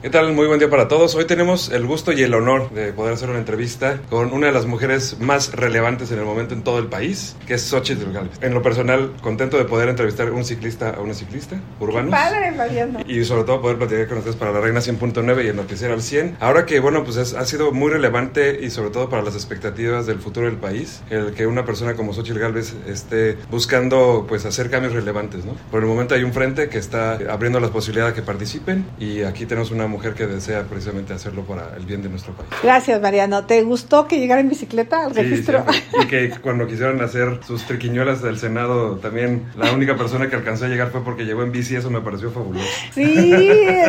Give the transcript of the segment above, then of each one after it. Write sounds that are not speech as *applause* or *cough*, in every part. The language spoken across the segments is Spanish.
¿Qué tal? Muy buen día para todos. Hoy tenemos el gusto y el honor de poder hacer una entrevista con una de las mujeres más relevantes en el momento en todo el país, que es Xochitl Galvez. En lo personal, contento de poder entrevistar a un ciclista a una ciclista urbano. Padre, Mariano. Y sobre todo poder platicar con ustedes para la Reina 100.9 y el Noticiero al 100. Ahora que, bueno, pues es- ha sido muy relevante y sobre todo para las expectativas del futuro del país, el que una persona como Xochitl Galvez esté buscando, pues, hacer cambios relevantes, ¿no? Por el momento hay un frente que está abriendo las posibilidades de que participen y aquí tenemos una mujer que desea precisamente hacerlo para el bien de nuestro país. Gracias, Mariano. ¿Te gustó que llegara en bicicleta al Sí, registro? siempre. y que *laughs* cuando quisieron hacer sus triquiñuelas del Senado, también la única persona que alcanzó a llegar fue porque llegó en bici, eso me pareció fabuloso. Sí,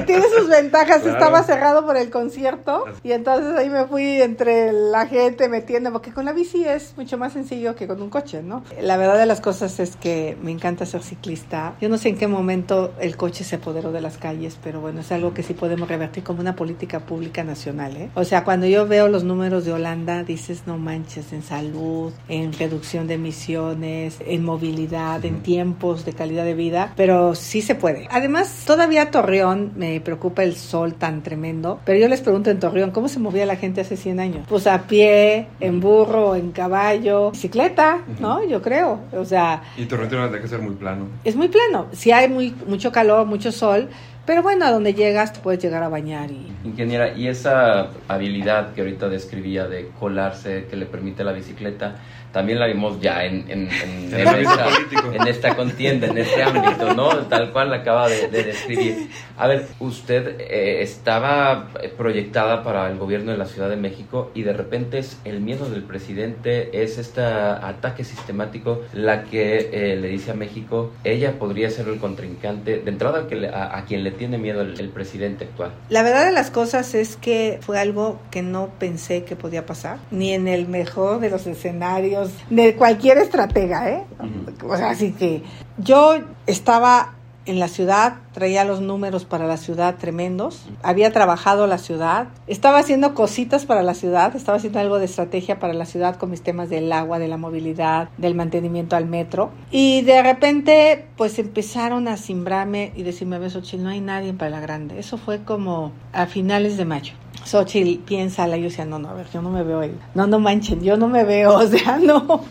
tiene sus ventajas. Claro. Estaba cerrado por el concierto y entonces ahí me fui entre la gente metiendo, porque con la bici es mucho más sencillo que con un coche, ¿no? La verdad de las cosas es que me encanta ser ciclista. Yo no sé en qué momento el coche se apoderó de las calles, pero bueno, es algo que sí podemos revertir como una política pública nacional, ¿eh? O sea, cuando yo veo los números de Holanda, dices, no manches, en salud, en reducción de emisiones, en movilidad, en tiempos de calidad de vida, pero sí se puede. Además, todavía Torreón me preocupa el sol tan tremendo, pero yo les pregunto en Torreón, ¿cómo se movía la gente hace 100 años? Pues a pie, en burro, en caballo, bicicleta, ¿no? Yo creo. O sea, Y Torrentino tiene que ser muy plano. es muy plano. Si hay muy, mucho calor, mucho sol, pero bueno, a donde llegas te puedes llegar a bañar y... Ingeniera, y esa habilidad que ahorita describía de colarse que le permite la bicicleta, también la vimos ya en, en, en- *laughs* En esta, esta contienda, en este ámbito, ¿no? Tal cual la acaba de, de describir. A ver, usted eh, estaba proyectada para el gobierno de la Ciudad de México y de repente es el miedo del presidente, es este ataque sistemático la que eh, le dice a México, ella podría ser el contrincante, de entrada que le- a, a quien le tiene miedo el- el presidente actual. La verdad de las cosas es que fue algo que no pensé que podía pasar, ni en el mejor de los escenarios, de cualquier estratega, ¿eh? O sea, así que yo estaba en la ciudad, traía los números para la ciudad tremendos, había trabajado la ciudad, estaba haciendo cositas para la ciudad, estaba haciendo algo de estrategia para la ciudad con mis temas del agua, de la movilidad, del mantenimiento al metro, y de repente pues empezaron a simbrarme y decirme, a ver, Xochitl, no hay nadie para la grande. Eso fue como a finales de mayo. Xochitl, piénsala. Yo decía, no, no, a ver, yo no me veo ahí. No, no manchen, yo no me veo. *laughs* O sea, no.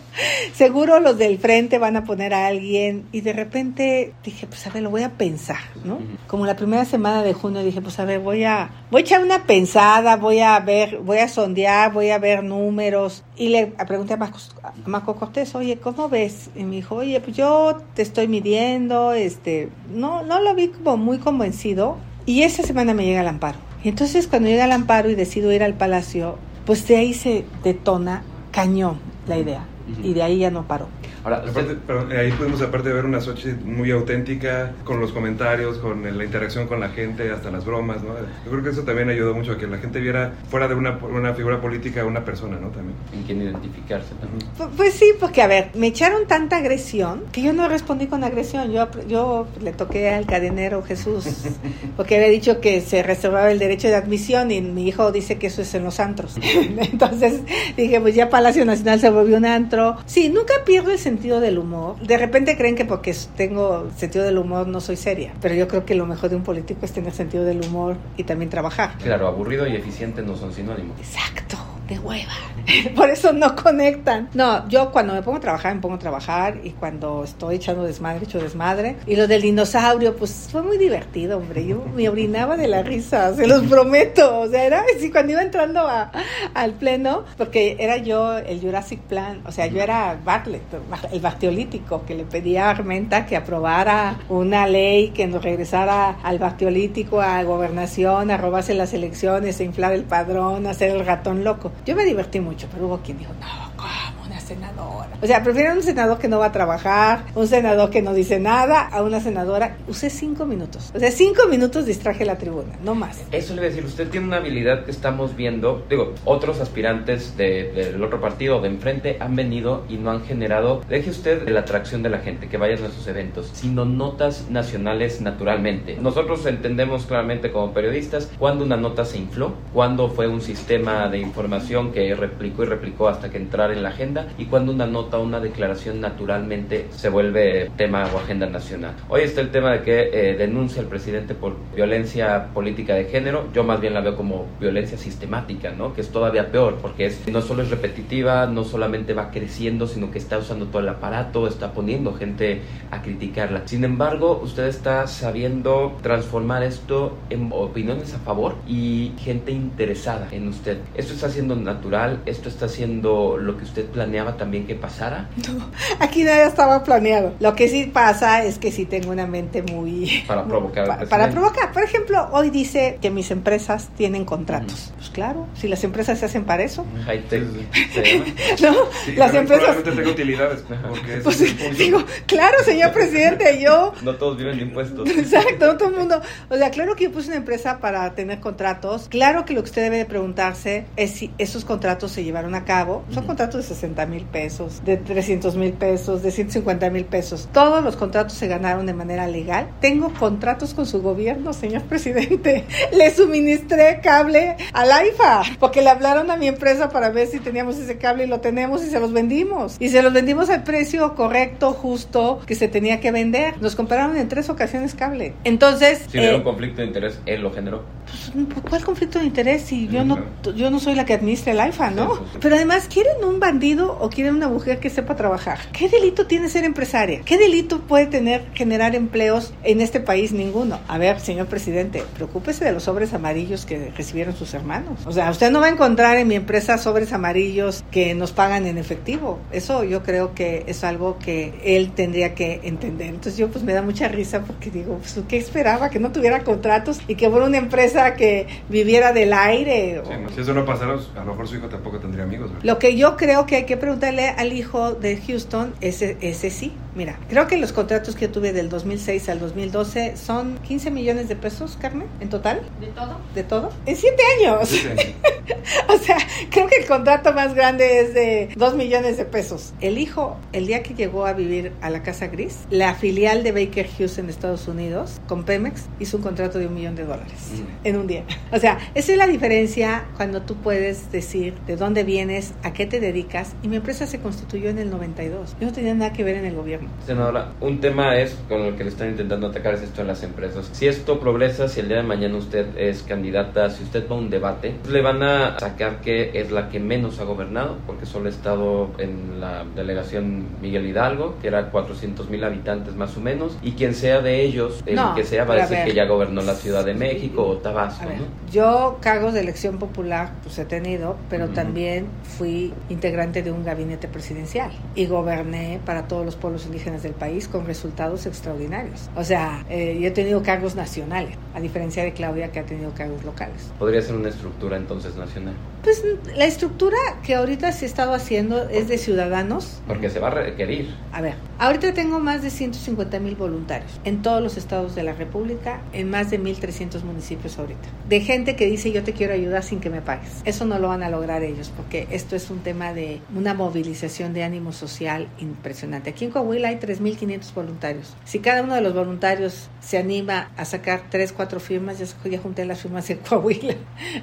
Seguro los del frente van a poner a alguien. Y de repente dije, pues a ver, lo voy a pensar, ¿no? Como la primera semana de junio dije, pues a ver, voy a, voy a echar una pensada, voy a ver, voy a sondear, voy a ver números. Y le pregunté a Marco, a Marco Cortés, oye, ¿cómo ves? Y me dijo, oye, pues yo te estoy midiendo, este, no, no lo vi como muy convencido. Y esa semana me llega el amparo. Y entonces cuando llega el amparo y decido ir al palacio, pues de ahí se detona cañón la idea. Ujú. Y de ahí ya no paró. Ahora, usted- Aparte, pero ahí pudimos aparte ver una Xochitl muy auténtica, con los comentarios, con la interacción con la gente, hasta las bromas, ¿no? Yo creo que eso también ayudó mucho a que la gente viera fuera de una, una figura política a una persona, ¿no? También. en quien identificarse también. Pu- Pues sí, porque a ver, me echaron tanta agresión que yo no respondí con agresión. Yo, yo le toqué al cadenero Jesús *laughs* porque había dicho que se reservaba el derecho de admisión y mi hijo dice que eso es en los antros. *laughs* Entonces dije, pues ya Palacio Nacional se volvió un antro. Sí, nunca pierdo el sentido del humor. De repente creen que porque tengo sentido del humor no soy seria, pero yo creo que lo mejor de un político es tener sentido del humor y también trabajar. Claro, aburrido y eficiente no son sinónimos. Exacto, de hueva. *laughs* Por eso no conectan. No, yo cuando me pongo a trabajar, me pongo a trabajar y cuando estoy echando desmadre, echo desmadre. Y lo del dinosaurio, pues fue muy divertido, hombre. Yo me orinaba de la risa, se los *laughs* prometo. O sea, era así cuando iba entrando a- al pleno, porque era yo el Jurassic Plan, o sea, yo era Bartlett, el bacteolítico, que le pedía a Armenta que aprobara una ley que nos regresara al bacteolítico, a gobernación, a robarse las elecciones, a inflar el padrón, a hacer el ratón loco. Yo me divertí mucho, pero hubo quien dijo, no, ¿cómo senadora? O sea, prefiero un senador que no va a trabajar, un senador que no dice nada, a una senadora. Usé cinco minutos. O sea, cinco minutos distraje la tribuna, no más. Eso le voy a decir, usted tiene una habilidad que estamos viendo, digo, otros aspirantes de- del otro partido de enfrente han venido y no han generado, deje usted la atracción de la gente, que vayan a sus eventos, sino notas nacionales naturalmente. Nosotros entendemos claramente como periodistas cuando una nota se infló, cuando fue un sistema de información que replicó y replicó hasta que entrara en la agenda y cuando una nota, una declaración naturalmente se vuelve tema o agenda nacional. Hoy está el tema de que eh, denuncia el presidente por violencia política de género. Yo más bien la veo como violencia sistemática, ¿no? Que es todavía peor porque es, no solo es repetitiva, no solamente va creciendo, sino que está usando todo el aparato, está poniendo gente a criticarla. Sin embargo, usted está sabiendo transformar esto en opiniones a favor y gente interesada en usted. Esto está siendo natural, esto está siendo lo que usted planeaba también que pasara. No, aquí nada estaba planeado. Lo que sí pasa es que sí tengo una mente muy... Para provocar. Pa- para provocar. Por ejemplo, hoy dice que mis empresas tienen contratos. Pues claro, si las empresas se hacen para eso. High tech. *laughs* ¿No? Sí, las empresas... tenga utilidades, porque Pues es digo, claro, señor presidente, yo *laughs* No todos viven de impuestos. *laughs* Exacto, no todo el mundo. O sea, claro que yo puse una empresa para tener contratos. Claro que lo que usted debe de preguntarse es si esos contratos se llevaron a cabo. Son contratos de 60 mil pesos, de 300 mil pesos, de 150 mil pesos. Todos los contratos se ganaron de manera legal. Tengo contratos con su gobierno, señor *laughs* presidente. Le suministré cable al AIFA porque le hablaron a mi empresa para ver si teníamos ese cable y lo tenemos y se los vendimos. Y se los vendimos al precio correcto, justo, que se tenía que vender. Nos compraron en tres ocasiones cable. Entonces, Si hubiera eh, un conflicto de interés, él lo generó. pues, ¿cuál conflicto de interés si yo no yo no soy la que administra el AIFA, ¿no? Sí. Pero además quieren un bandido o quieren una mujer que sepa trabajar. ¿Qué delito tiene ser empresaria? ¿Qué delito puede tener generar empleos en este país? Ninguno. A ver, señor presidente, preocúpese de los sobres amarillos que recibieron sus hermanos. O sea, usted no va a encontrar en mi empresa sobres amarillos que nos pagan en efectivo. Eso yo creo que es algo que él tendría que entender. Entonces yo pues me da mucha risa porque digo, pues, ¿qué esperaba? Que no tuviera contratos y que fuera una empresa que viviera del aire. Sí, no, si eso no pasara, a lo mejor su hijo tampoco tendría amigos. ¿verdad? Lo que yo creo que hay que preguntarle al hijo de Houston, ese, ese sí. Mira, creo que los contratos que yo tuve del 2006 al 2012 son 15 millones de pesos, Carmen, en total, ¿De todo? de todo, en 7 años. Sí, sí. *laughs* O sea, creo que el contrato más grande es de 2 millones de pesos. El hijo, el día que llegó a vivir a la Casa Gris, la filial de Baker Hughes en Estados Unidos, con Pemex, hizo un contrato de un millón de dólares Mm. en un día. O sea, esa es la diferencia cuando tú puedes decir de dónde vienes, a qué te dedicas. Y mi empresa se constituyó en el 92. Yo no tenía nada que ver en el gobierno. Senadora, un tema es con el que le están intentando atacar es esto en las empresas. Si esto progresa, si el día de mañana usted es candidata, si usted va a un debate, le van a sacar que es la que menos ha gobernado, porque solo ha estado en la delegación Miguel Hidalgo, que era 400 mil habitantes más o menos, y quien sea de ellos, el No, que sea, va a decir que ya gobernó la Ciudad de México o Tabasco, ver, ¿no? yo cargos de elección popular pues he tenido, pero también fui integrante de un gabinete presidencial y goberné para todos los pueblos indígenas del país con resultados extraordinarios. O sea, eh, yo he tenido cargos nacionales, a diferencia de Claudia que ha tenido cargos locales. Podría ser una estructura entonces nacional, Pues la estructura que ahorita se ha estado haciendo es de ciudadanos porque se va a requerir. A ver, ahorita tengo más de 150 mil voluntarios en todos los estados de la República, en más de 1.300 municipios ahorita. De gente que dice yo te quiero ayudar sin que me pagues. Eso no lo van a lograr ellos porque esto es un tema de una movilización de ánimo social impresionante. Aquí en Coahuila hay 3.500 voluntarios. Si cada uno de los voluntarios se anima a sacar 3, 4 firmas, ya, ya junté las firmas en *laughs* Coahuila,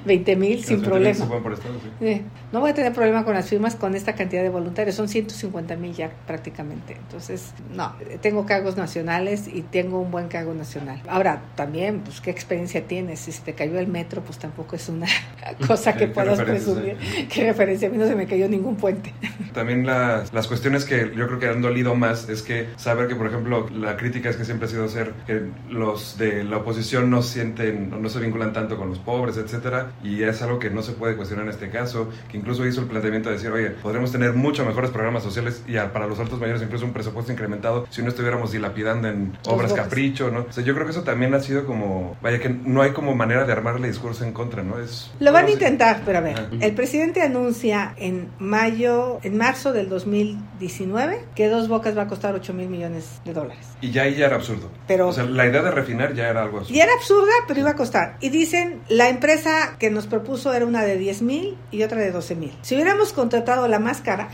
20 mil sin problema. por estado, sí. Eh, no voy a tener problema con las firmas con esta cantidad de voluntarios. Son 150 mil ya prácticamente. Entonces, no, tengo cargos nacionales y tengo un buen cargo nacional. Ahora, también, pues, ¿qué experiencia tienes? Si se te cayó el metro, pues tampoco es una *laughs* cosa que ¿Qué puedas presumir. ¿Qué referencia? A mí no se me cayó ningún puente. *laughs* También las, las cuestiones que yo creo que han dolido más es que saber que, por ejemplo, la crítica es que siempre ha sido ser que los de la oposición no sienten, no se vinculan tanto con los pobres, etcétera, y es algo que no se puede cuestionar en este caso, que incluso hizo el planteamiento de decir, oye, podríamos tener mucho mejores programas sociales y a- para los altos mayores incluso un presupuesto incrementado si no estuviéramos dilapidando en obras capricho, ¿no? O sea, yo creo que eso también ha sido como, vaya, que no hay como manera de armarle discurso en contra, ¿no? Es, Lo van a intentar, pero a ver, el presidente anuncia en mayo, en marzo del 2019, que Dos Bocas va a costar 8 mil millones de dólares. Y ya ahí ya era absurdo. Pero- o sea, la idea de refinar ya era algo absurdo. Y era absurda, pero iba a costar. Y dicen, la empresa que nos propuso era una de 10 mil y otra de 12 mil. Si hubiéramos contratado la más cara,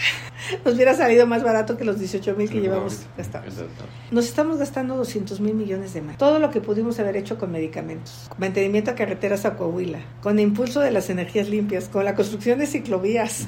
*laughs* nos hubiera salido más barato que los 18 mil que llevamos gastados. Nos estamos gastando 200 mil millones de más. Todo lo que pudimos haber hecho con medicamentos, con mantenimiento a carreteras a Coahuila, con impulso de las energías limpias, con la construcción de ciclovías.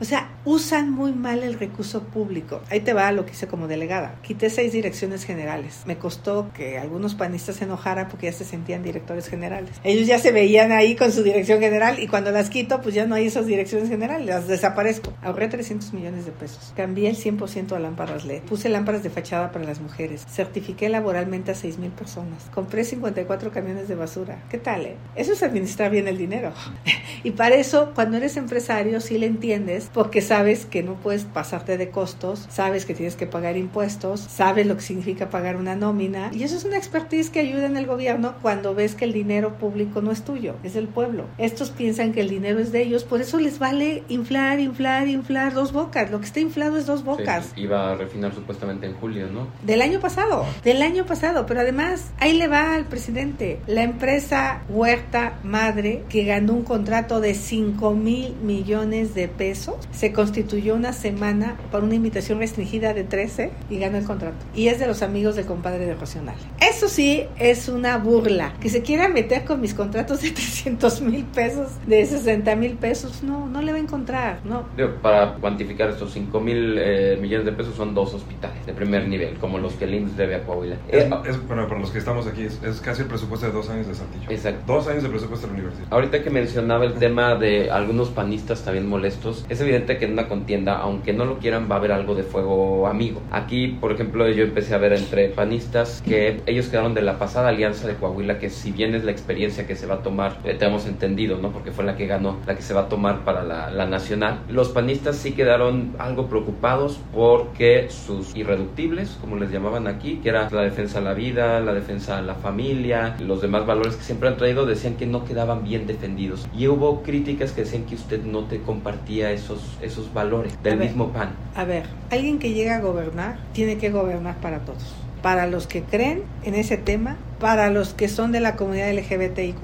O sea, usan muy mal el recurso público. Ahí te va lo que hice como delegada. Quité seis direcciones generales. Me costó que algunos panistas se enojaran porque ya se sentían directores generales. Ellos ya se veían ahí con su dirección general y cuando las quito, pues ya no hay esas direcciones generales, las desaparezco. Ahorré 300 millones de pesos. Cambié el 100% a lámparas LED. Puse lámparas de fachada para las mujeres. Certifiqué laboralmente a 6 mil personas. Compré 54 camiones de basura. ¿Qué tal, eh? Eso es administrar bien el dinero. *laughs* y para eso, cuando eres empresario, sí le entiendes porque sabes que no puedes pasarte de costos, sabes que tienes que pagar impuestos, sabes lo que significa pagar una nómina y eso es una expertise que ayuda en el gobierno cuando ves que el dinero público no es tuyo, es del pueblo. Estos piensan que el dinero es de ellos, por eso les vale inflar, inflar, inflar dos bocas. Lo que está inflado es dos bocas. iba a refinar supuestamente en julio, ¿no? Del año pasado, del año pasado, pero además ahí le va al presidente. La empresa Huerta Madre, que ganó un contrato de 5 mil millones de pesos, se constituyó una semana por una invitación restringida de 13 y ganó el contrato. Y es de los amigos del compadre de Rocional. Eso sí es una burla. Que se quiera meter con mis contratos de *laughs* 300 mil pesos, de 60 mil pesos, no, no le va a encontrar, no. Para cuantificar estos 5 mil eh, millones de pesos son dos hospitales de primer nivel, como los que el IMSS debe a Coahuila. Es, bueno, para los que estamos aquí, es, casi el presupuesto de dos años de Saltillo. Exacto. Dos años de presupuesto de la universidad. Ahorita que mencionaba el tema de algunos panistas también molestos, es evidente que en una contienda, aunque no lo quieran, va a haber algo de fuego amigo. Aquí, por ejemplo, yo empecé a ver entre panistas que ellos quedaron de la pasada alianza de Coahuila, que si bien es la experiencia que se va a tomar, eh, tenemos entendido, ¿no? Porque fue la que ganó, la que se va a tomar para la, la nacional. Los panistas sí quedaron algo preocupados porque sus irreductibles, como les llamaban aquí, que era la defensa a la vida, la defensa a la familia, los demás valores que siempre han traído, decían que no quedaban bien defendidos. Y hubo críticas que decían que usted no te compartía esos, esos valores del mismo pan. A ver, alguien que llega a gobernar tiene que gobernar para todos para los que creen en ese tema, para los que son de la comunidad LGBTIQ,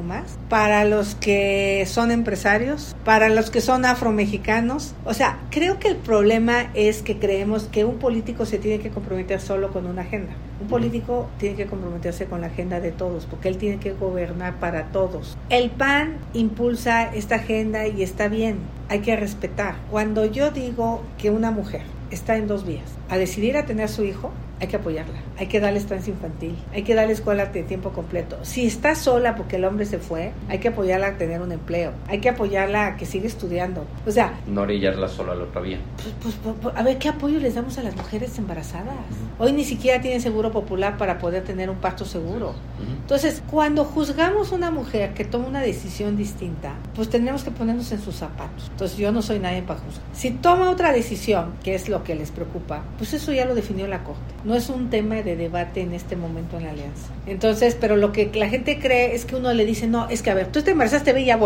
para los que son empresarios, para los que son afromexicanos. O sea, creo que el problema es que creemos que un político se tiene que comprometer solo con una agenda. Un político tiene que comprometerse con la agenda de todos, porque él tiene que gobernar para todos. El PAN impulsa esta agenda y está bien, hay que respetar. Cuando yo digo que una mujer está en dos vías, a decidir a tener su hijo hay que apoyarla, hay que darle estancia infantil, hay que darle escuela de tiempo completo. Si está sola porque el hombre se fue, hay que apoyarla a tener un empleo, hay que apoyarla a que siga estudiando. O sea, no orillarla sola a la otra vía. Pues, pues, pues, pues, a ver, ¿qué apoyo les damos a las mujeres embarazadas? Hoy ni siquiera tienen seguro popular para poder tener un parto seguro. Entonces, cuando juzgamos a una mujer que toma una decisión distinta, pues tenemos que ponernos en sus zapatos. Entonces, yo no soy nadie para juzgar. Si toma otra decisión, que es lo que les preocupa, pues eso ya lo definió la Corte no es un tema de debate en este momento en la alianza. Entonces, pero lo que la gente cree es que uno le dice, no, es que a ver, tú te embarazaste, ve y. No,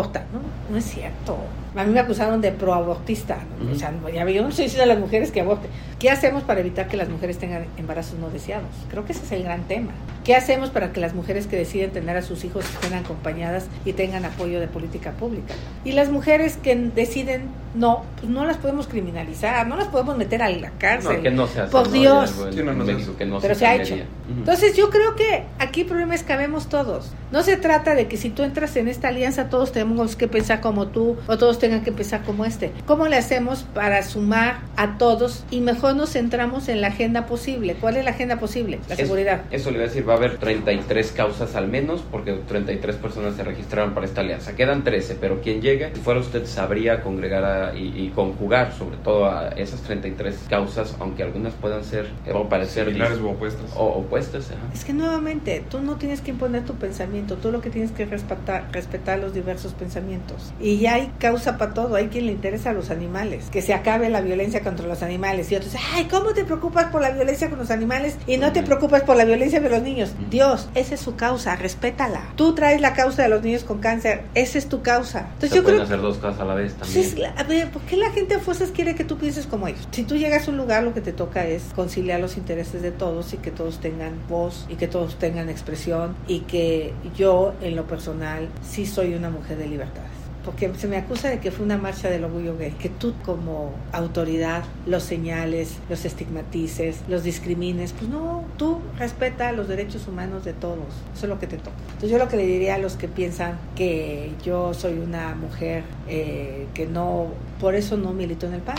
no es cierto. A mí me acusaron de proabortista. O sea, yo no estoy diciendo a las mujeres que aborten. ¿Qué hacemos para evitar que las mujeres tengan embarazos no deseados? Creo que ese es el gran tema. ¿Qué hacemos para que las mujeres que deciden tener a sus hijos estén acompañadas y tengan apoyo de política pública? Y las mujeres que deciden no, pues no las podemos criminalizar, no las podemos meter a la cárcel. No, que no se hace, Por Dios. Pero se, ha hecho. Entonces yo creo que aquí el problema es que habemos todos. No se trata de que si tú entras en esta alianza todos tenemos que pensar como tú o todos tengan que pensar como este. ¿Cómo le hacemos para sumar a todos y mejor nos centramos en la agenda posible? ¿Cuál es la agenda posible? La seguridad. Eso le voy a decir, va a haber 33 causas al menos porque 33 personas se registraron para esta alianza. Quedan 13, pero quien llegue, si fuera usted, sabría congregar y, conjugar sobre todo a esas 33 causas, aunque algunas puedan ser o parecer similares o opuestas. O opuestas, Es que nuevamente, tú no tienes que imponer tu pensamiento, tú lo que tienes que respetar, respetar los diversos pensamientos. Y ya hay causa para todo, hay quien le interesa a los animales, que se acabe la violencia contra los animales. Y otros, ay, ¿cómo te preocupas por la violencia con los animales y no te preocupas por la violencia de los niños? Dios, esa es su causa, respétala. Tú traes la causa de los niños con cáncer, esa es tu causa. Entonces Se yo pueden hacer dos cosas a la vez también. a ver, ¿por qué la gente a fuerzas quiere que tú pienses como ellos? Si tú llegas a un lugar, lo que te toca es conciliar los intereses de todos y que todos tengan voz y que todos tengan expresión y que yo, en lo personal, sí soy una mujer de libertades. Porque se me acusa de que fue una marcha del orgullo gay, que tú como autoridad los señales, los estigmatices, los discrimines, pues no, tú respeta los derechos humanos de todos, eso es lo que te toca. Entonces yo lo que le diría a los que piensan que yo soy una mujer eh, que no, por eso no milito en el PAN,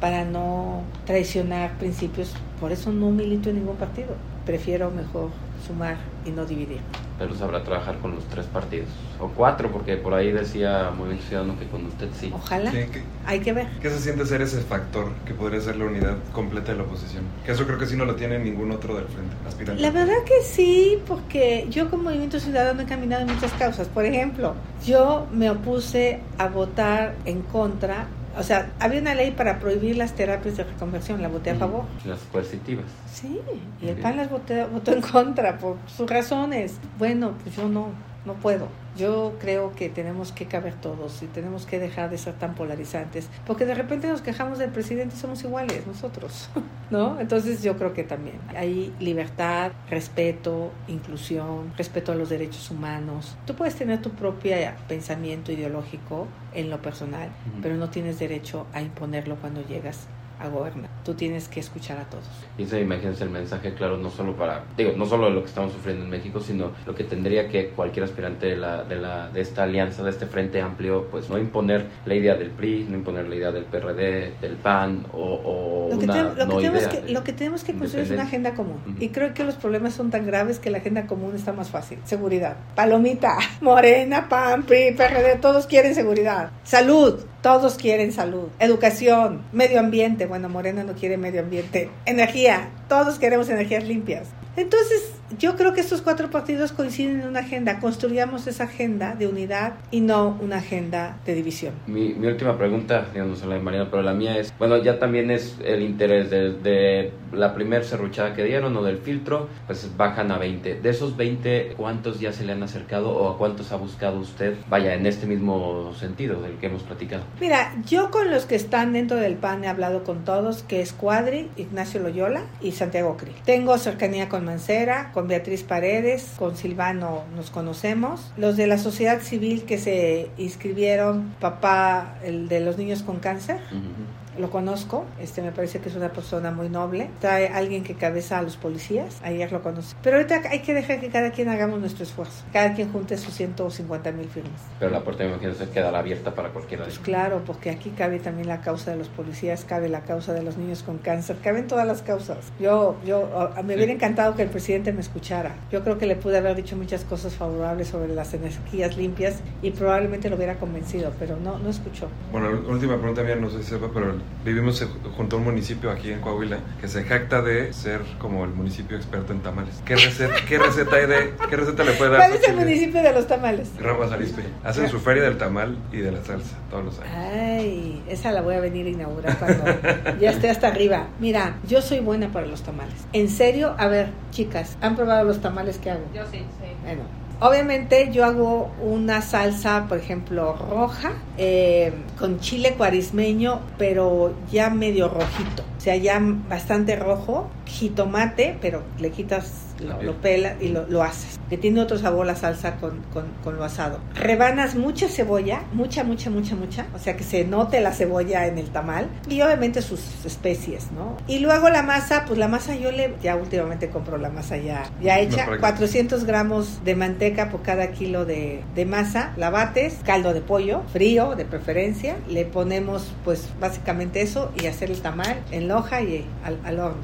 para no traicionar principios, por eso no milito en ningún partido, prefiero mejor sumar y no dividir. Pero sabrá trabajar con los tres partidos, o cuatro, porque por ahí decía Movimiento Ciudadano que con usted sí. Ojalá, Sí, ¿qué- hay que ver. ¿Qué se siente ser ese factor que podría ser la unidad completa de la oposición? Que eso creo que sí no lo tiene ningún otro del frente, aspirante. La verdad que sí, porque yo como Movimiento Ciudadano he caminado en muchas causas. Por ejemplo, yo me opuse a votar en contra, o sea, había una ley para prohibir las terapias de reconversión, la voté a favor. Las coercitivas. Sí, y el. PAN las voté- votó en contra por sus razones. Bueno, pues yo no, no puedo. Yo creo que tenemos que caber todos y tenemos que dejar de ser tan polarizantes, porque de repente nos quejamos del presidente y somos iguales nosotros, *laughs* ¿no? Entonces yo creo que también hay libertad, respeto, inclusión, respeto a los derechos humanos. Tú puedes tener tu propio pensamiento ideológico en lo personal, pero no tienes derecho a imponerlo cuando llegas a gobernar. Tú tienes que escuchar a todos. Y ese, imagínense el mensaje claro, no solo para, digo, no solo de lo que estamos sufriendo en México, sino lo que tendría que cualquier aspirante de, la, de, la, de esta alianza, de este frente amplio, pues no imponer la idea del PRI, no imponer la idea del PRD, del PAN o, o Lo que, una te- lo que no tenemos que, de lo que tenemos que construir es una agenda común. Y creo que los problemas son tan graves que la agenda común está más fácil. Seguridad. Palomita, *laughs* Morena, PAN, PRI, PRD, todos quieren seguridad. Salud, todos quieren salud. Educación, medio ambiente. Bueno, Morena no quiere medio ambiente. Energía, todos queremos energías limpias. Entonces, yo creo que estos cuatro partidos coinciden en una agenda. Construyamos esa agenda de unidad y no una agenda de división. Mi, mi última pregunta, digamos, la de Mariana, pero la mía es, bueno, ya también es el interés de, de la primer serruchada que dieron o del filtro, pues bajan a 20. De esos 20, ¿cuántos ya se le han acercado o a cuántos ha buscado usted? Vaya, en este mismo sentido del que hemos platicado. Mira, yo con los que están dentro del PAN he hablado con todos, que es Cuadri, Ignacio Loyola y Santiago Krill. Tengo cercanía con Mancera, con Beatriz Paredes, con Silvano nos conocemos. Los de la sociedad civil que se inscribieron, papá, el de los niños con cáncer. Lo conozco, este me parece que es una persona muy noble. Trae alguien que cabeza a los policías, ayer lo conocí. Pero ahorita hay que dejar que cada quien hagamos nuestro esfuerzo, cada quien junte sus 150 mil firmas. Pero la puerta, me imagino, se quedará abierta para cualquiera de Pues ellos. claro, porque aquí cabe también la causa de los policías, cabe la causa de los niños con cáncer, caben todas las causas. Yo, yo, me hubiera encantado que el presidente me escuchara. Yo creo que le pude haber dicho muchas cosas favorables sobre las energías limpias y probablemente lo hubiera convencido, pero no, no escuchó. Bueno, última pregunta mía, no sé si sepa, pero vivimos junto a un municipio aquí en Coahuila que se jacta de ser como el municipio experto en tamales. ¿Qué receta, qué receta, hay de, qué receta le puede dar? ¿Cuál es el municipio de los tamales? Ramos Arizpe. Hacen su feria del tamal y de la salsa todos los años. Ay, esa la voy a venir a inaugurar cuando ya esté hasta arriba. Mira, yo soy buena para los tamales. En serio, a ver, chicas, ¿han probado los tamales que hago? Yo sí, sí. Bueno, obviamente yo hago una salsa, por ejemplo, roja, eh, con chile cuarismeño, pero ya medio rojito. O sea, ya bastante rojo, jitomate, pero le quitas, lo, lo pelas y lo, lo haces. Que tiene otro sabor la salsa con, con, con lo asado. Rebanas mucha cebolla, mucha, mucha, mucha, mucha. O sea, que se note la cebolla en el tamal. Y obviamente sus especies, ¿no? Y luego la masa, pues la masa yo le, ya últimamente compro la masa ya, ya hecha. práctica. 400 gramos de manteca por cada kilo de, de masa. La bates, caldo de pollo, frío de preferencia. Le ponemos pues básicamente eso y hacer el tamal en loja y al, al horno.